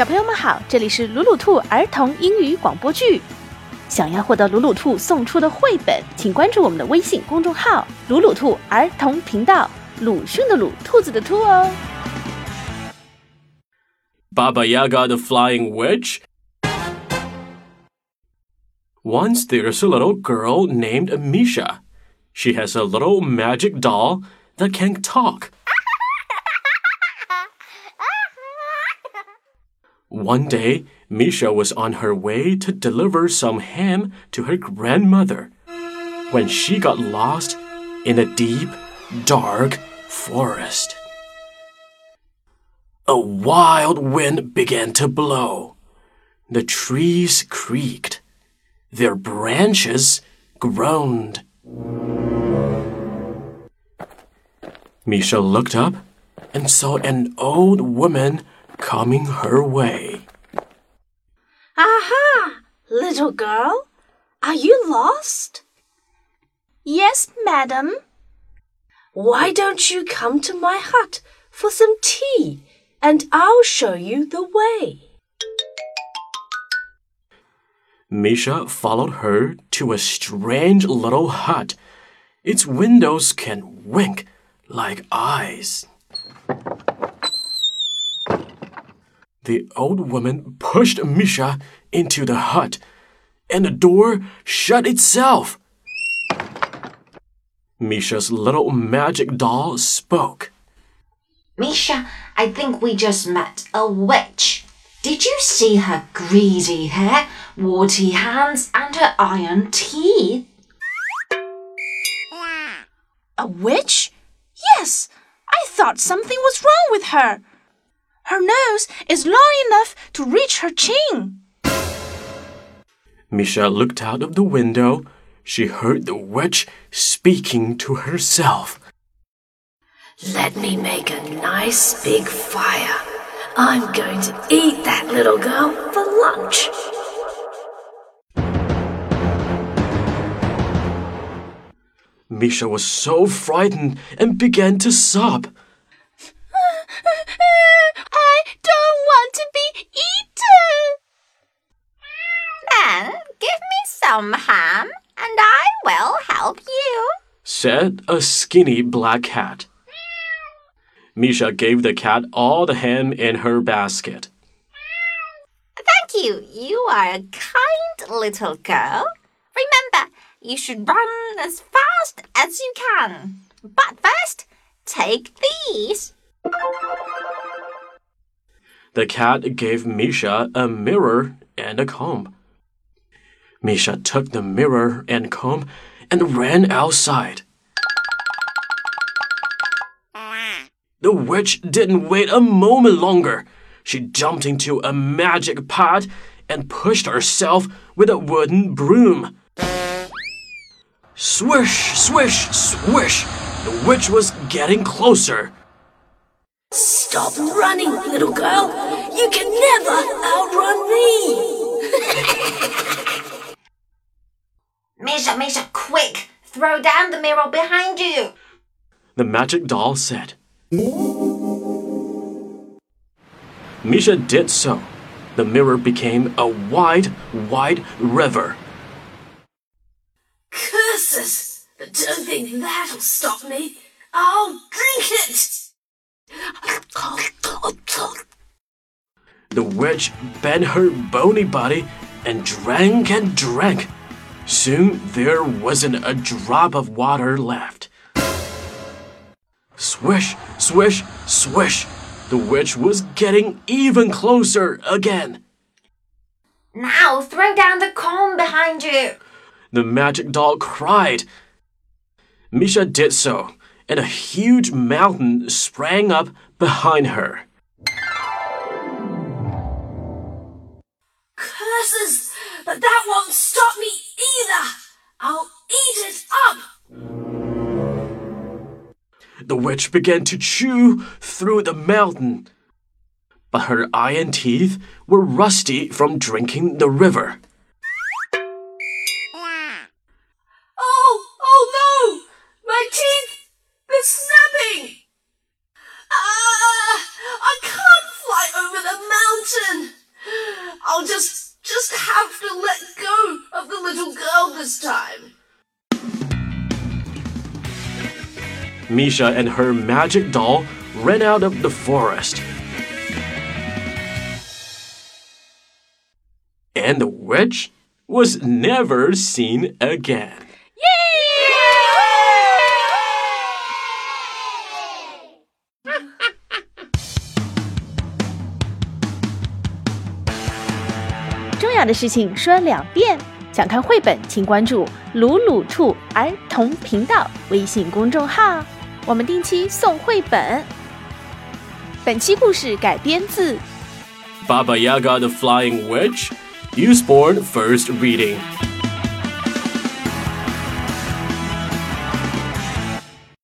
小朋友们好，这里是鲁鲁兔儿童英语广播剧。想要获得鲁鲁兔送出的绘本，请关注我们的微信公众号“鲁鲁兔儿童频道”。鲁迅的鲁，兔子的兔哦。Baba Yaga the Flying Witch. Once there's a little girl named Misha. She has a little magic doll that can talk. One day, Misha was on her way to deliver some ham to her grandmother when she got lost in a deep, dark forest. A wild wind began to blow. The trees creaked. Their branches groaned. Misha looked up and saw an old woman coming her way. Aha! Little girl, are you lost? Yes, madam. Why don't you come to my hut for some tea and I'll show you the way? Misha followed her to a strange little hut. Its windows can wink like eyes. The old woman pushed Misha into the hut, and the door shut itself. Misha's little magic doll spoke. Misha, I think we just met a witch. Did you see her greasy hair, warty hands, and her iron teeth? A witch? Yes, I thought something was wrong with her. Her nose is long enough to reach her chin. Misha looked out of the window. She heard the witch speaking to herself. Let me make a nice big fire. I'm going to eat that little girl for lunch. Misha was so frightened and began to sob. I don't want to be eaten. Then give me some ham, and I will help you. said a skinny black cat. Misha gave the cat all the ham in her basket. Thank you. You are a kind little girl. Remember, you should run as fast as you can. But first, take these. The cat gave Misha a mirror and a comb. Misha took the mirror and comb and ran outside. The witch didn't wait a moment longer. She jumped into a magic pot and pushed herself with a wooden broom. Swish, swish, swish! The witch was getting closer. Stop running, little girl. You can never outrun me. Misha, Misha, quick! Throw down the mirror behind you. The magic doll said. Misha did so. The mirror became a wide, wide river. Curses! But don't think that'll stop me. I'll drink it. The witch bent her bony body and drank and drank. Soon there wasn't a drop of water left. Swish, swish, swish. The witch was getting even closer again. Now throw down the comb behind you. The magic doll cried. Misha did so, and a huge mountain sprang up behind her. Curses! But that won't stop me either. I'll eat it up. The witch began to chew through the mountain. But her iron teeth were rusty from drinking the river. just have to let go of the little girl this time. Misha and her magic doll ran out of the forest. And the witch was never seen again. 重要的事情说两遍。想看绘本，请关注“鲁鲁兔儿童频道”微信公众号，我们定期送绘本。本期故事改编自 Baba Yaga the Flying Witch, Usborne First Reading.